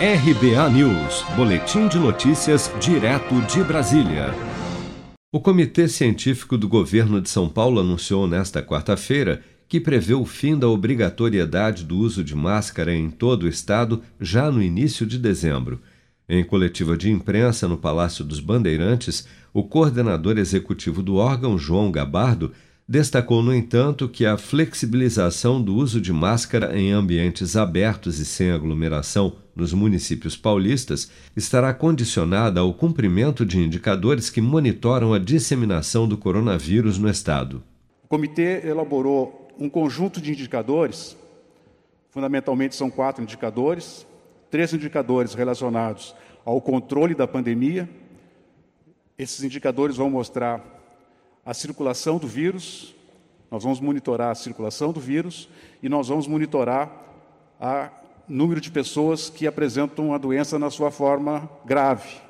RBA News, Boletim de Notícias, direto de Brasília. O Comitê Científico do Governo de São Paulo anunciou nesta quarta-feira que prevê o fim da obrigatoriedade do uso de máscara em todo o estado já no início de dezembro. Em coletiva de imprensa no Palácio dos Bandeirantes, o coordenador executivo do órgão, João Gabardo, Destacou, no entanto, que a flexibilização do uso de máscara em ambientes abertos e sem aglomeração nos municípios paulistas estará condicionada ao cumprimento de indicadores que monitoram a disseminação do coronavírus no Estado. O comitê elaborou um conjunto de indicadores, fundamentalmente são quatro indicadores, três indicadores relacionados ao controle da pandemia. Esses indicadores vão mostrar a circulação do vírus, nós vamos monitorar a circulação do vírus e nós vamos monitorar o número de pessoas que apresentam a doença na sua forma grave,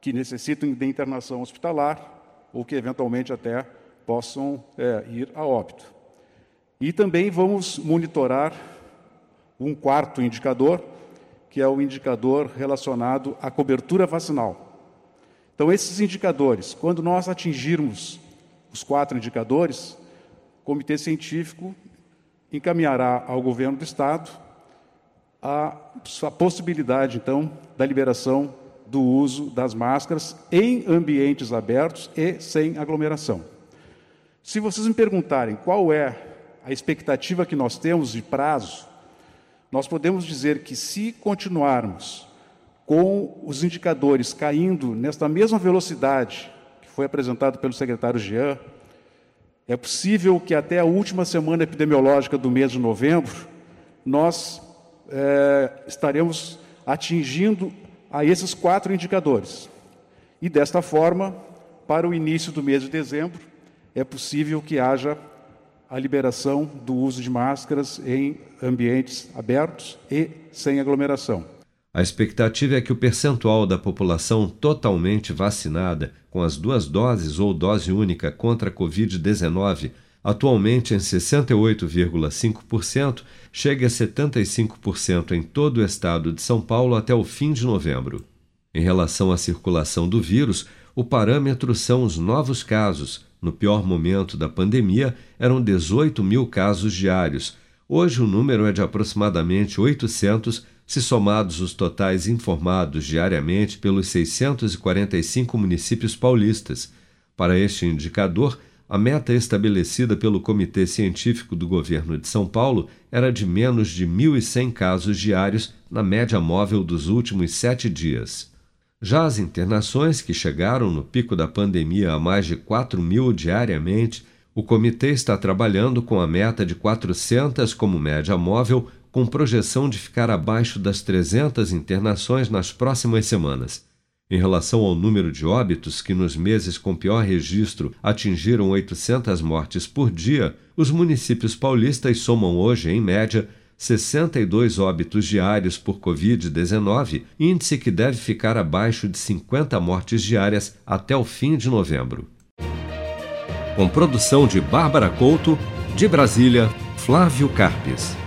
que necessitam de internação hospitalar ou que eventualmente até possam é, ir a óbito. E também vamos monitorar um quarto indicador, que é o indicador relacionado à cobertura vacinal. Então, esses indicadores, quando nós atingirmos os quatro indicadores, o Comitê Científico encaminhará ao governo do Estado a, possibilidade, então, da liberação do uso das máscaras em ambientes abertos e sem aglomeração. Se vocês me perguntarem qual é a expectativa que nós temos de prazo, nós podemos dizer que se continuarmos com os indicadores caindo nesta mesma velocidade foi apresentado pelo secretário Jean, é possível que até a última semana epidemiológica do mês de novembro nós é, estaremos atingindo a esses quatro indicadores. E desta forma, para o início do mês de dezembro, é possível que haja a liberação do uso de máscaras em ambientes abertos e sem aglomeração. A expectativa é que o percentual da população totalmente vacinada com as duas doses ou dose única contra a Covid-19, atualmente em 68,5%, chegue a 75% em todo o estado de São Paulo até o fim de novembro. Em relação à circulação do vírus, o parâmetro são os novos casos. No pior momento da pandemia, eram 18 mil casos diários. Hoje o número é de aproximadamente 800 se somados os totais informados diariamente pelos 645 municípios paulistas. Para este indicador, a meta estabelecida pelo Comitê Científico do Governo de São Paulo era de menos de 1.100 casos diários na média móvel dos últimos sete dias. Já as internações, que chegaram no pico da pandemia a mais de 4 mil diariamente, o comitê está trabalhando com a meta de 400 como média móvel com projeção de ficar abaixo das 300 internações nas próximas semanas. Em relação ao número de óbitos, que nos meses com pior registro atingiram 800 mortes por dia, os municípios paulistas somam hoje, em média, 62 óbitos diários por Covid-19, índice que deve ficar abaixo de 50 mortes diárias até o fim de novembro. Com produção de Bárbara Couto, de Brasília, Flávio Carpes.